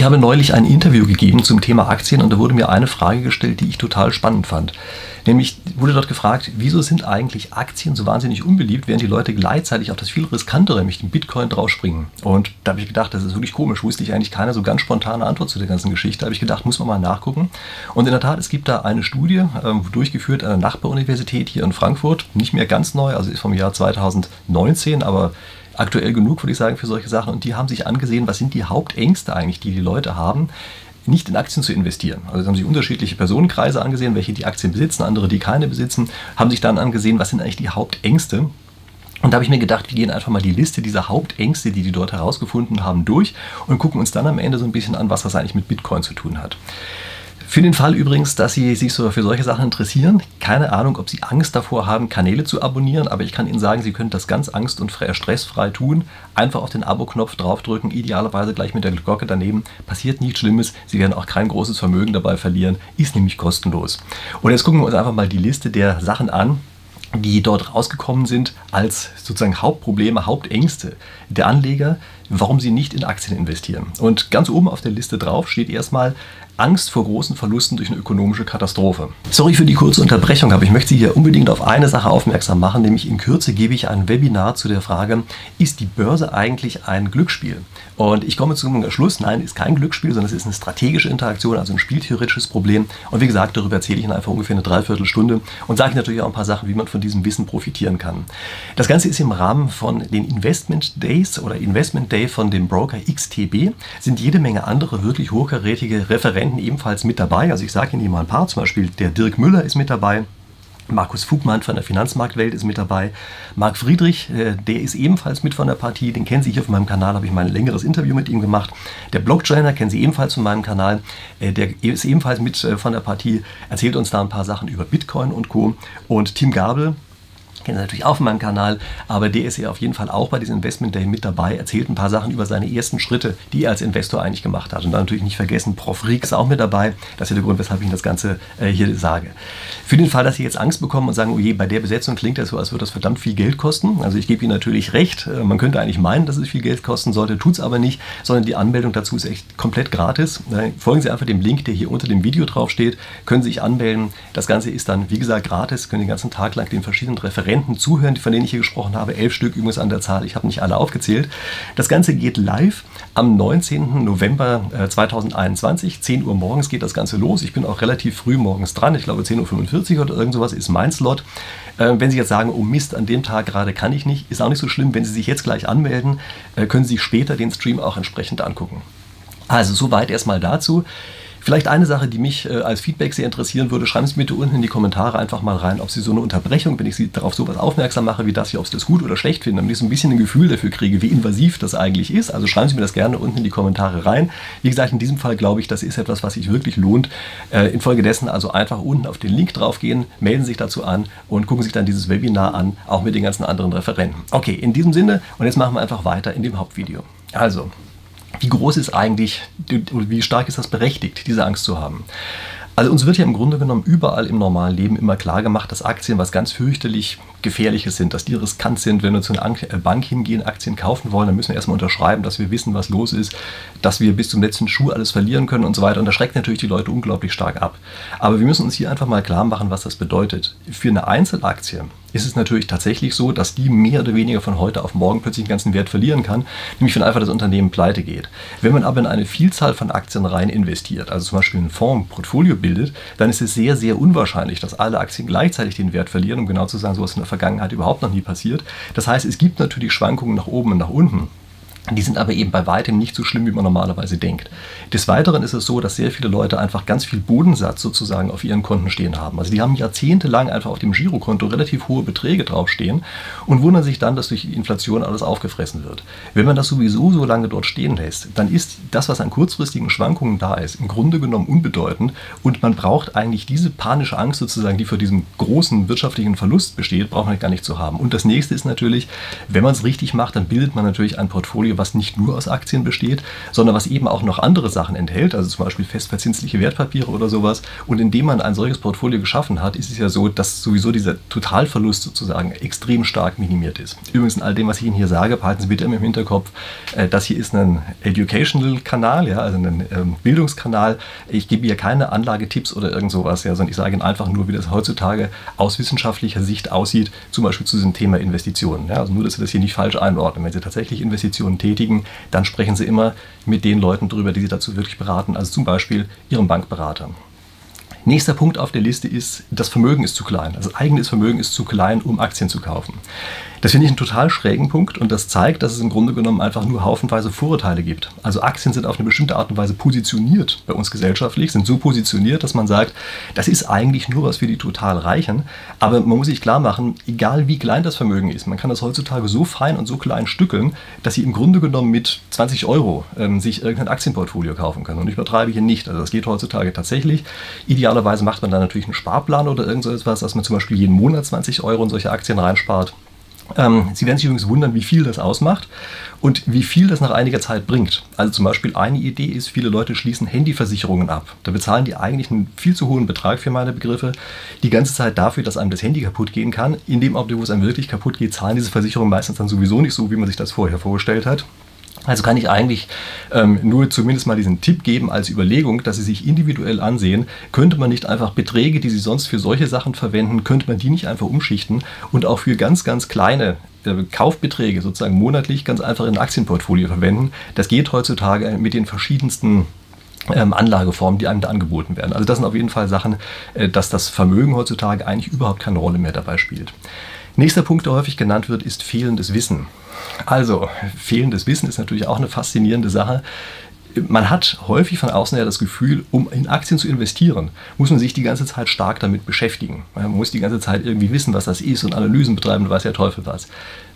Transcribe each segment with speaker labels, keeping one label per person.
Speaker 1: Ich habe neulich ein Interview gegeben zum Thema Aktien und da wurde mir eine Frage gestellt, die ich total spannend fand. Nämlich wurde dort gefragt, wieso sind eigentlich Aktien so wahnsinnig unbeliebt, während die Leute gleichzeitig auf das viel riskantere, nämlich den Bitcoin, draufspringen. Und da habe ich gedacht, das ist wirklich komisch, wusste ich eigentlich keine so ganz spontane Antwort zu der ganzen Geschichte. Da habe ich gedacht, muss man mal nachgucken. Und in der Tat, es gibt da eine Studie, ähm, durchgeführt an der Nachbaruniversität hier in Frankfurt, nicht mehr ganz neu, also ist vom Jahr 2019, aber aktuell genug, würde ich sagen, für solche Sachen. Und die haben sich angesehen, was sind die Hauptängste eigentlich, die die Leute haben, nicht in Aktien zu investieren. Also haben sich unterschiedliche Personenkreise angesehen, welche die Aktien besitzen, andere, die keine besitzen, haben sich dann angesehen, was sind eigentlich die Hauptängste. Und da habe ich mir gedacht, wir gehen einfach mal die Liste dieser Hauptängste, die die dort herausgefunden haben, durch und gucken uns dann am Ende so ein bisschen an, was das eigentlich mit Bitcoin zu tun hat. Für den Fall übrigens, dass Sie sich so für solche Sachen interessieren, keine Ahnung, ob Sie Angst davor haben, Kanäle zu abonnieren, aber ich kann Ihnen sagen, Sie können das ganz angst- und stressfrei tun. Einfach auf den Abo-Knopf draufdrücken, idealerweise gleich mit der Glocke daneben. Passiert nichts Schlimmes, Sie werden auch kein großes Vermögen dabei verlieren, ist nämlich kostenlos. Und jetzt gucken wir uns einfach mal die Liste der Sachen an, die dort rausgekommen sind als sozusagen Hauptprobleme, Hauptängste der Anleger, warum sie nicht in Aktien investieren. Und ganz oben auf der Liste drauf steht erstmal Angst vor großen Verlusten durch eine ökonomische Katastrophe. Sorry für die kurze Unterbrechung, aber ich möchte Sie hier unbedingt auf eine Sache aufmerksam machen, nämlich in Kürze gebe ich ein Webinar zu der Frage, ist die Börse eigentlich ein Glücksspiel? Und ich komme zum Schluss, nein, ist kein Glücksspiel, sondern es ist eine strategische Interaktion, also ein spieltheoretisches Problem. Und wie gesagt, darüber erzähle ich Ihnen einfach ungefähr eine Dreiviertelstunde und sage natürlich auch ein paar Sachen, wie man von diesem Wissen profitieren kann. Das Ganze ist im Rahmen von den Investment Days oder Investment Day von dem Broker XTB, sind jede Menge andere wirklich hochkarätige Referenten Referenten ebenfalls mit dabei. Also ich sage Ihnen mal ein paar, zum Beispiel der Dirk Müller ist mit dabei. Markus Fugmann von der Finanzmarktwelt ist mit dabei. Marc Friedrich, äh, der ist ebenfalls mit von der Partie. Den kennen Sie hier auf meinem Kanal, habe ich mal ein längeres Interview mit ihm gemacht. Der Blocktrainer kennen Sie ebenfalls von meinem Kanal. Äh, der ist ebenfalls mit äh, von der Partie, erzählt uns da ein paar Sachen über Bitcoin und Co. Und Tim Gabel, kennen Sie natürlich auch von meinem Kanal, aber der ist ja auf jeden Fall auch bei diesem Investment Day mit dabei, erzählt ein paar Sachen über seine ersten Schritte, die er als Investor eigentlich gemacht hat. Und dann natürlich nicht vergessen, Prof. Rieck ist auch mit dabei. Das ist der Grund, weshalb ich Ihnen das Ganze äh, hier sage. Für den Fall, dass Sie jetzt Angst bekommen und sagen, oh je, bei der Besetzung klingt das so, als würde das verdammt viel Geld kosten. Also ich gebe Ihnen natürlich recht. Äh, man könnte eigentlich meinen, dass es viel Geld kosten sollte, tut es aber nicht, sondern die Anmeldung dazu ist echt komplett gratis. Folgen Sie einfach dem Link, der hier unter dem Video drauf steht, können Sie sich anmelden. Das Ganze ist dann, wie gesagt, gratis, können den ganzen Tag lang den verschiedenen Referenten zuhören, die von denen ich hier gesprochen habe. Elf Stück übrigens an der Zahl. Ich habe nicht alle aufgezählt. Das Ganze geht live am 19. November 2021. Äh, 10 Uhr morgens geht das Ganze los. Ich bin auch relativ früh morgens dran. Ich glaube 10.45 Uhr oder irgend sowas ist mein Slot. Äh, wenn Sie jetzt sagen, oh Mist, an dem Tag gerade kann ich nicht, ist auch nicht so schlimm. Wenn Sie sich jetzt gleich anmelden, äh, können Sie später den Stream auch entsprechend angucken. Also soweit erstmal dazu. Vielleicht eine Sache, die mich äh, als Feedback sehr interessieren würde, schreiben Sie bitte unten in die Kommentare einfach mal rein, ob Sie so eine Unterbrechung, wenn ich Sie darauf sowas aufmerksam mache wie das hier, ob Sie das gut oder schlecht finden, damit ich so ein bisschen ein Gefühl dafür kriege, wie invasiv das eigentlich ist. Also schreiben Sie mir das gerne unten in die Kommentare rein. Wie gesagt, in diesem Fall glaube ich, das ist etwas, was sich wirklich lohnt. Äh, infolgedessen also einfach unten auf den Link draufgehen, melden sich dazu an und gucken sich dann dieses Webinar an, auch mit den ganzen anderen Referenten. Okay, in diesem Sinne und jetzt machen wir einfach weiter in dem Hauptvideo. Also, wie groß ist eigentlich, wie stark ist das berechtigt, diese Angst zu haben? Also uns wird ja im Grunde genommen überall im normalen Leben immer klar gemacht, dass Aktien was ganz fürchterlich Gefährliches sind, dass die riskant sind. Wenn wir zu einer äh, Bank hingehen, Aktien kaufen wollen, dann müssen wir erstmal unterschreiben, dass wir wissen, was los ist, dass wir bis zum letzten Schuh alles verlieren können und so weiter. Und das schreckt natürlich die Leute unglaublich stark ab. Aber wir müssen uns hier einfach mal klar machen, was das bedeutet. Für eine Einzelaktie ist es natürlich tatsächlich so, dass die mehr oder weniger von heute auf morgen plötzlich den ganzen Wert verlieren kann, nämlich wenn einfach das Unternehmen pleite geht. Wenn man aber in eine Vielzahl von Aktien rein investiert, also zum Beispiel einen Fonds, ein Portfolio bildet, dann ist es sehr, sehr unwahrscheinlich, dass alle Aktien gleichzeitig den Wert verlieren, um genau zu sagen, sowas in der Vergangenheit überhaupt noch nie passiert. Das heißt, es gibt natürlich Schwankungen nach oben und nach unten. Die sind aber eben bei weitem nicht so schlimm, wie man normalerweise denkt. Des Weiteren ist es so, dass sehr viele Leute einfach ganz viel Bodensatz sozusagen auf ihren Konten stehen haben. Also die haben jahrzehntelang einfach auf dem Girokonto relativ hohe Beträge draufstehen und wundern sich dann, dass durch Inflation alles aufgefressen wird. Wenn man das sowieso so lange dort stehen lässt, dann ist das, was an kurzfristigen Schwankungen da ist, im Grunde genommen unbedeutend und man braucht eigentlich diese panische Angst sozusagen, die vor diesem großen wirtschaftlichen Verlust besteht, braucht man gar nicht zu haben. Und das nächste ist natürlich, wenn man es richtig macht, dann bildet man natürlich ein Portfolio Portfolio, was nicht nur aus Aktien besteht, sondern was eben auch noch andere Sachen enthält, also zum Beispiel festverzinsliche Wertpapiere oder sowas. Und indem man ein solches Portfolio geschaffen hat, ist es ja so, dass sowieso dieser Totalverlust sozusagen extrem stark minimiert ist. Übrigens in all dem, was ich Ihnen hier sage, behalten Sie bitte im Hinterkopf, äh, das hier ist ein Educational-Kanal, ja, also ein ähm, Bildungskanal. Ich gebe hier keine Anlagetipps oder irgend sowas, ja, sondern ich sage Ihnen einfach nur, wie das heutzutage aus wissenschaftlicher Sicht aussieht, zum Beispiel zu diesem Thema Investitionen. Ja, also nur, dass Sie das hier nicht falsch einordnen. Wenn Sie tatsächlich Investitionen tätigen, dann sprechen Sie immer mit den Leuten drüber, die Sie dazu wirklich beraten, also zum Beispiel Ihrem Bankberater. Nächster Punkt auf der Liste ist, das Vermögen ist zu klein. Also eigenes Vermögen ist zu klein, um Aktien zu kaufen. Das finde ich einen total schrägen Punkt und das zeigt, dass es im Grunde genommen einfach nur haufenweise Vorurteile gibt. Also Aktien sind auf eine bestimmte Art und Weise positioniert bei uns gesellschaftlich, sind so positioniert, dass man sagt, das ist eigentlich nur was für die total Reichen. Aber man muss sich klar machen, egal wie klein das Vermögen ist, man kann das heutzutage so fein und so klein stückeln, dass sie im Grunde genommen mit 20 Euro ähm, sich irgendein Aktienportfolio kaufen können. Und ich übertreibe hier nicht. Also das geht heutzutage tatsächlich. Idealerweise macht man dann natürlich einen Sparplan oder irgend so etwas, dass man zum Beispiel jeden Monat 20 Euro in solche Aktien reinspart. Ähm, Sie werden sich übrigens wundern, wie viel das ausmacht und wie viel das nach einiger Zeit bringt. Also zum Beispiel eine Idee ist, viele Leute schließen Handyversicherungen ab. Da bezahlen die eigentlich einen viel zu hohen Betrag für meine Begriffe die ganze Zeit dafür, dass einem das Handy kaputt gehen kann. In dem Augenblick, wo es einem wirklich kaputt geht, zahlen diese Versicherungen meistens dann sowieso nicht so, wie man sich das vorher vorgestellt hat. Also kann ich eigentlich ähm, nur zumindest mal diesen Tipp geben als Überlegung, dass Sie sich individuell ansehen, könnte man nicht einfach Beträge, die Sie sonst für solche Sachen verwenden, könnte man die nicht einfach umschichten und auch für ganz, ganz kleine äh, Kaufbeträge sozusagen monatlich ganz einfach in ein Aktienportfolio verwenden. Das geht heutzutage mit den verschiedensten ähm, Anlageformen, die einem da angeboten werden. Also das sind auf jeden Fall Sachen, äh, dass das Vermögen heutzutage eigentlich überhaupt keine Rolle mehr dabei spielt. Nächster Punkt, der häufig genannt wird, ist fehlendes Wissen. Also, fehlendes Wissen ist natürlich auch eine faszinierende Sache man hat häufig von außen her das Gefühl, um in Aktien zu investieren, muss man sich die ganze Zeit stark damit beschäftigen. Man muss die ganze Zeit irgendwie wissen, was das ist und Analysen betreiben und weiß der Teufel was.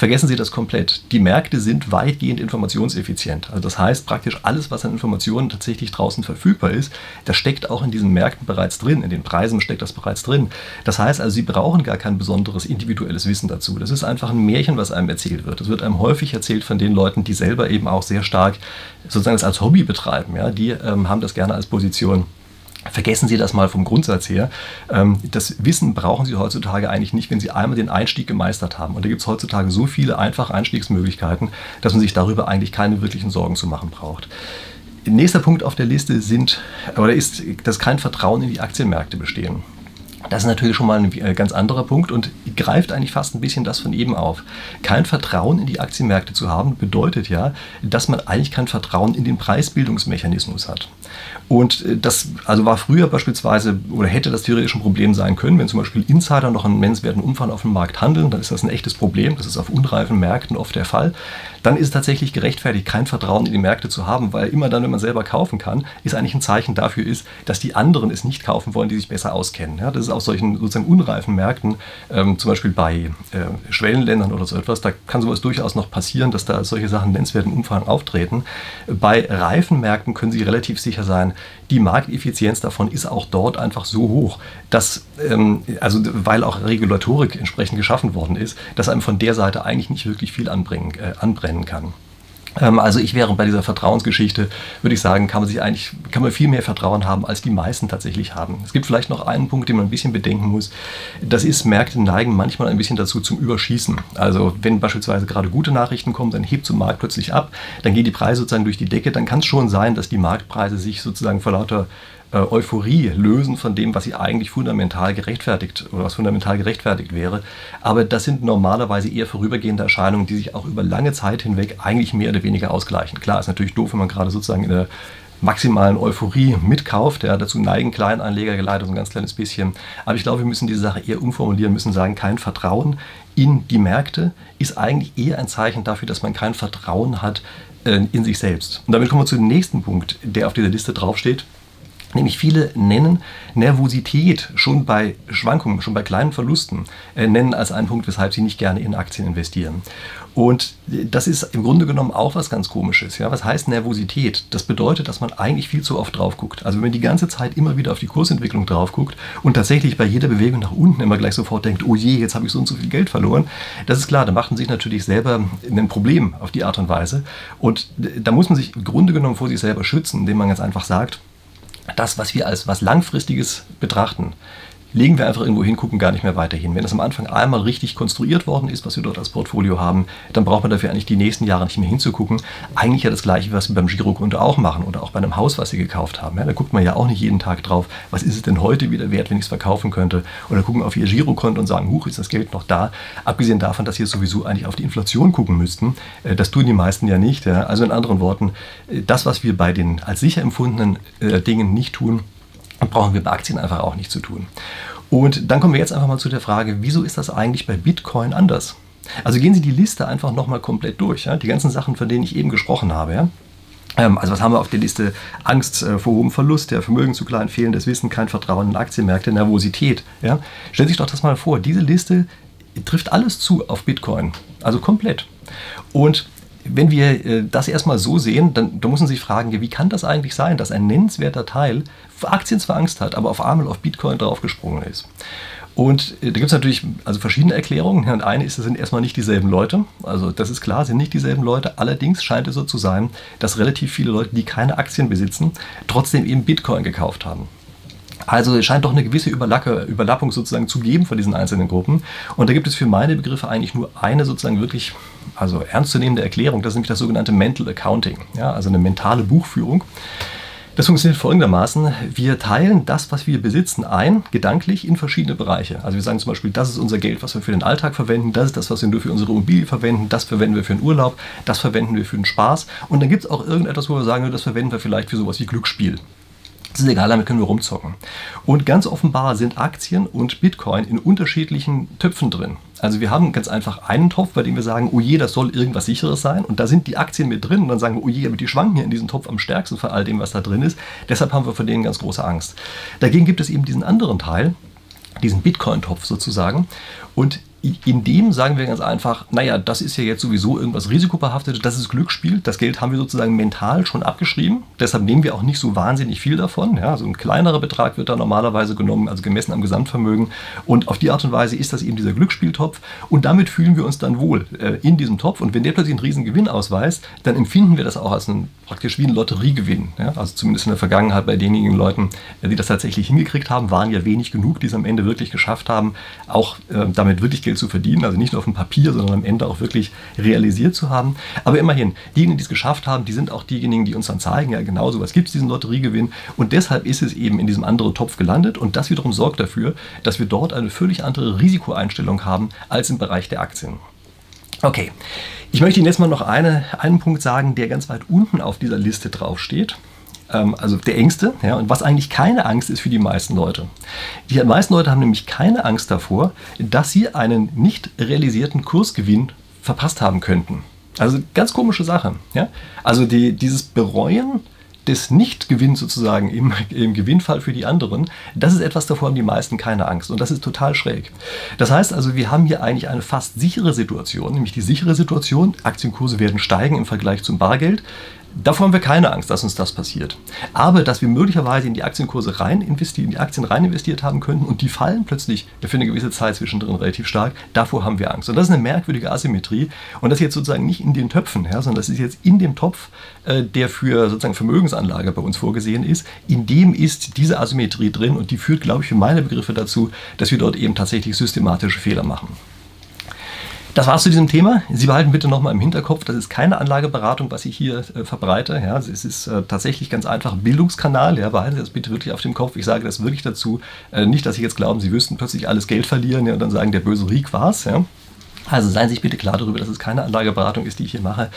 Speaker 1: Vergessen Sie das komplett. Die Märkte sind weitgehend informationseffizient. Also das heißt, praktisch alles, was an Informationen tatsächlich draußen verfügbar ist, das steckt auch in diesen Märkten bereits drin. In den Preisen steckt das bereits drin. Das heißt also, Sie brauchen gar kein besonderes individuelles Wissen dazu. Das ist einfach ein Märchen, was einem erzählt wird. Das wird einem häufig erzählt von den Leuten, die selber eben auch sehr stark sozusagen das als Hobby betreiben. Ja? Die ähm, haben das gerne als Position. Vergessen Sie das mal vom Grundsatz her. Ähm, das Wissen brauchen Sie heutzutage eigentlich nicht, wenn Sie einmal den Einstieg gemeistert haben. Und da gibt es heutzutage so viele einfache Einstiegsmöglichkeiten, dass man sich darüber eigentlich keine wirklichen Sorgen zu machen braucht. Nächster Punkt auf der Liste sind, oder ist, dass kein Vertrauen in die Aktienmärkte bestehen. Das ist natürlich schon mal ein äh, ganz anderer Punkt und greift eigentlich fast ein bisschen das von eben auf. Kein Vertrauen in die Aktienmärkte zu haben, bedeutet ja, dass man eigentlich kein Vertrauen in den Preisbildungsmechanismus hat. Und äh, das also war früher beispielsweise oder hätte das theoretisch ein Problem sein können, wenn zum Beispiel Insider noch einen nennenswerten Umfang auf dem Markt handeln, dann ist das ein echtes Problem. Das ist auf unreifen Märkten oft der Fall. Dann ist es tatsächlich gerechtfertigt, kein Vertrauen in die Märkte zu haben, weil immer dann, wenn man selber kaufen kann, ist eigentlich ein Zeichen dafür ist, dass die anderen es nicht kaufen wollen, die sich besser auskennen. Ja, das ist auf solchen sozusagen unreifen Märkten, ähm, zum Beispiel bei äh, Schwellenländern oder so etwas, da kann sowas durchaus noch passieren, dass da solche Sachen nennenswerten Umfang auftreten. Bei reifen Märkten können Sie relativ sicher sein, die Markteffizienz davon ist auch dort einfach so hoch, dass, ähm, also weil auch Regulatorik entsprechend geschaffen worden ist, dass einem von der Seite eigentlich nicht wirklich viel anbringen, äh, anbrennen kann. Ähm, also ich wäre bei dieser Vertrauensgeschichte, würde ich sagen, kann man sich eigentlich, kann man viel mehr Vertrauen haben, als die meisten tatsächlich haben. Es gibt vielleicht noch einen Punkt, den man ein bisschen bedenken muss. Das ist, Märkte neigen manchmal ein bisschen dazu zum Überschießen. Also wenn beispielsweise gerade gute Nachrichten kommen, dann hebt so ein Markt plötzlich ab, dann gehen die Preise sozusagen durch die Decke, dann kann es schon sein, dass die Marktpreise sich sozusagen vor lauter äh, Euphorie lösen von dem, was sie eigentlich fundamental gerechtfertigt oder was fundamental gerechtfertigt wäre. Aber das sind normalerweise eher vorübergehende Erscheinungen, die sich auch über lange Zeit hinweg eigentlich mehr oder weniger ausgleichen. Klar, ist natürlich doof, wenn man gerade sozusagen in der maximalen Euphorie mitkauft. Ja, dazu neigen Kleinanleger leider so ein ganz kleines bisschen. Aber ich glaube, wir müssen diese Sache eher umformulieren, müssen sagen, kein Vertrauen in die Märkte ist eigentlich eher ein Zeichen dafür, dass man kein Vertrauen hat äh, in sich selbst. Und damit kommen wir zu dem nächsten Punkt, der auf dieser Liste draufsteht Nämlich viele nennen Nervosität schon bei Schwankungen, schon bei kleinen Verlusten, äh, nennen als einen Punkt, weshalb sie nicht gerne in Aktien investieren. Und das ist im Grunde genommen auch was ganz Komisches. Ja? Was heißt Nervosität? Das bedeutet, dass man eigentlich viel zu oft drauf guckt. Also wenn man die ganze Zeit immer wieder auf die Kursentwicklung drauf guckt und tatsächlich bei jeder Bewegung nach unten immer gleich sofort denkt, oh je, jetzt habe ich so und so viel Geld verloren, das ist klar, da macht man sich natürlich selber ein Problem auf die Art und Weise. Und da muss man sich im Grunde genommen vor sich selber schützen, indem man ganz einfach sagt, das, was wir als was Langfristiges betrachten, legen wir einfach irgendwo hin, gucken gar nicht mehr weiter hin. Wenn das am Anfang einmal richtig konstruiert worden ist, was wir dort als Portfolio haben, dann braucht man dafür eigentlich die nächsten Jahre nicht mehr hinzugucken. Eigentlich ja das Gleiche, was wir beim Girokonto auch machen oder auch bei einem Haus, was Sie gekauft haben. Ja, da guckt man ja auch nicht jeden Tag drauf, was ist es denn heute wieder wert, wenn ich es verkaufen könnte. Oder gucken auf Ihr Girokonto und sagen, huch, ist das Geld noch da? Abgesehen davon, dass Sie sowieso eigentlich auf die Inflation gucken müssten. Äh, das tun die meisten ja nicht. Also in anderen Worten, äh, das, was wir bei den als sicher empfundenen äh, Dingen nicht tun, brauchen wir bei Aktien einfach auch nicht zu tun. Und dann kommen wir jetzt einfach mal zu der Frage, wieso ist das eigentlich bei Bitcoin anders? Also gehen Sie die Liste einfach nochmal komplett durch. Ja? Die ganzen Sachen, von denen ich eben gesprochen habe. Ja? Ähm, also was haben wir auf der Liste? Angst äh, vor hohem Verlust, der Vermögen zu klein, fehlendes Wissen, kein Vertrauen in Aktienmärkte, Nervosität. Ja? Stellen Sie sich doch das mal vor, diese Liste trifft alles zu auf Bitcoin. Also komplett. Und wenn wir äh, das erstmal so sehen, dann, dann muss man sich fragen, wie kann das eigentlich sein, dass ein nennenswerter Teil Aktien zwar Angst hat, aber auf einmal auf Bitcoin draufgesprungen ist. Und äh, da gibt es natürlich also verschiedene Erklärungen. Und eine ist, es sind erstmal nicht dieselben Leute. Also das ist klar, sind nicht dieselben Leute. Allerdings scheint es so zu sein, dass relativ viele Leute, die keine Aktien besitzen, trotzdem eben Bitcoin gekauft haben. Also es scheint doch eine gewisse Überlappung sozusagen zu geben von diesen einzelnen Gruppen. Und da gibt es für meine Begriffe eigentlich nur eine sozusagen wirklich also ernstzunehmende Erklärung. Das ist nämlich das sogenannte Mental Accounting, ja, also eine mentale Buchführung. Das funktioniert folgendermaßen. Wir teilen das, was wir besitzen, ein, gedanklich in verschiedene Bereiche. Also wir sagen zum Beispiel, das ist unser Geld, was wir für den Alltag verwenden, das ist das, was wir nur für unsere Immobilie verwenden, das verwenden wir für den Urlaub, das verwenden wir für den Spaß. Und dann gibt es auch irgendetwas, wo wir sagen, das verwenden wir vielleicht für sowas wie Glücksspiel. Das ist egal, damit können wir rumzocken. Und ganz offenbar sind Aktien und Bitcoin in unterschiedlichen Töpfen drin. Also wir haben ganz einfach einen Topf, bei dem wir sagen, oh je, das soll irgendwas sicheres sein. Und da sind die Aktien mit drin. Und dann sagen wir, oh je, aber die schwanken hier in diesem Topf am stärksten von all dem, was da drin ist. Deshalb haben wir vor denen ganz große Angst. Dagegen gibt es eben diesen anderen Teil, diesen Bitcoin-Topf sozusagen. Und in dem sagen wir ganz einfach, naja, das ist ja jetzt sowieso irgendwas risikobehaftetes, das ist Glücksspiel, das Geld haben wir sozusagen mental schon abgeschrieben, deshalb nehmen wir auch nicht so wahnsinnig viel davon. Ja, so ein kleinerer Betrag wird da normalerweise genommen, also gemessen am Gesamtvermögen und auf die Art und Weise ist das eben dieser Glücksspieltopf und damit fühlen wir uns dann wohl äh, in diesem Topf und wenn der plötzlich einen riesen Gewinn ausweist, dann empfinden wir das auch als ein, praktisch wie ein Lotteriegewinn. Ja, also zumindest in der Vergangenheit bei denjenigen Leuten, äh, die das tatsächlich hingekriegt haben, waren ja wenig genug, die es am Ende wirklich geschafft haben, auch äh, damit wirklich Geld Geld zu verdienen, also nicht nur auf dem Papier, sondern am Ende auch wirklich realisiert zu haben. Aber immerhin, diejenigen, die es geschafft haben, die sind auch diejenigen, die uns dann zeigen, ja genau so was gibt es, diesen Lotteriegewinn. Und deshalb ist es eben in diesem anderen Topf gelandet und das wiederum sorgt dafür, dass wir dort eine völlig andere Risikoeinstellung haben als im Bereich der Aktien. Okay, ich möchte Ihnen jetzt mal noch eine, einen Punkt sagen, der ganz weit unten auf dieser Liste draufsteht also der Ängste, ja, und was eigentlich keine Angst ist für die meisten Leute. Die meisten Leute haben nämlich keine Angst davor, dass sie einen nicht realisierten Kursgewinn verpasst haben könnten. Also ganz komische Sache. Ja? Also die, dieses Bereuen des Nichtgewinns sozusagen im, im Gewinnfall für die anderen, das ist etwas, davor haben die meisten keine Angst. Und das ist total schräg. Das heißt also, wir haben hier eigentlich eine fast sichere Situation, nämlich die sichere Situation, Aktienkurse werden steigen im Vergleich zum Bargeld. Davor haben wir keine Angst, dass uns das passiert. Aber dass wir möglicherweise in die Aktienkurse rein investieren, in die Aktien rein investiert haben könnten und die fallen plötzlich für eine gewisse Zeit zwischendrin relativ stark, davor haben wir Angst. Und das ist eine merkwürdige Asymmetrie. Und das jetzt sozusagen nicht in den Töpfen, ja, sondern das ist jetzt in dem Topf, äh, der für sozusagen Vermögensanlage bei uns vorgesehen ist. In dem ist diese Asymmetrie drin und die führt, glaube ich, für meine Begriffe dazu, dass wir dort eben tatsächlich systematische Fehler machen. Das war's zu diesem Thema. Sie behalten bitte nochmal im Hinterkopf, das ist keine Anlageberatung, was ich hier äh, verbreite. Ja, es ist äh, tatsächlich ganz einfach Bildungskanal. Ja, behalten Sie das bitte wirklich auf dem Kopf. Ich sage das wirklich dazu. Äh, nicht, dass Sie jetzt glauben, Sie wüssten plötzlich alles Geld verlieren ja, und dann sagen, der böse Riek war's. Ja. Also seien Sie sich bitte klar darüber, dass es keine Anlageberatung ist, die ich hier mache.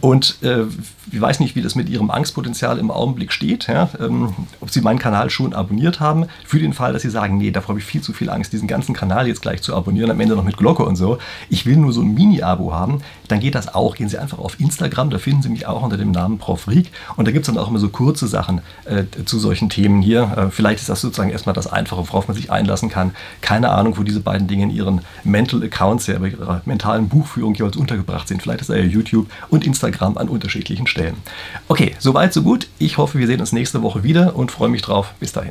Speaker 1: Und äh, ich weiß nicht, wie das mit Ihrem Angstpotenzial im Augenblick steht, ja? ähm, ob Sie meinen Kanal schon abonniert haben, für den Fall, dass Sie sagen, nee, davor habe ich viel zu viel Angst, diesen ganzen Kanal jetzt gleich zu abonnieren, am Ende noch mit Glocke und so. Ich will nur so ein Mini-Abo haben, dann geht das auch. Gehen Sie einfach auf Instagram, da finden Sie mich auch unter dem Namen Prof. Rieck und da gibt es dann auch immer so kurze Sachen äh, zu solchen Themen hier. Äh, vielleicht ist das sozusagen erstmal das Einfache, worauf man sich einlassen kann. Keine Ahnung, wo diese beiden Dinge in Ihren Mental Accounts, ja, bei Ihrer mentalen Buchführung jeweils untergebracht sind. Vielleicht ist da ja YouTube und Instagram an unterschiedlichen Stellen. Okay, soweit, so gut. Ich hoffe, wir sehen uns nächste Woche wieder und freue mich drauf. Bis dahin.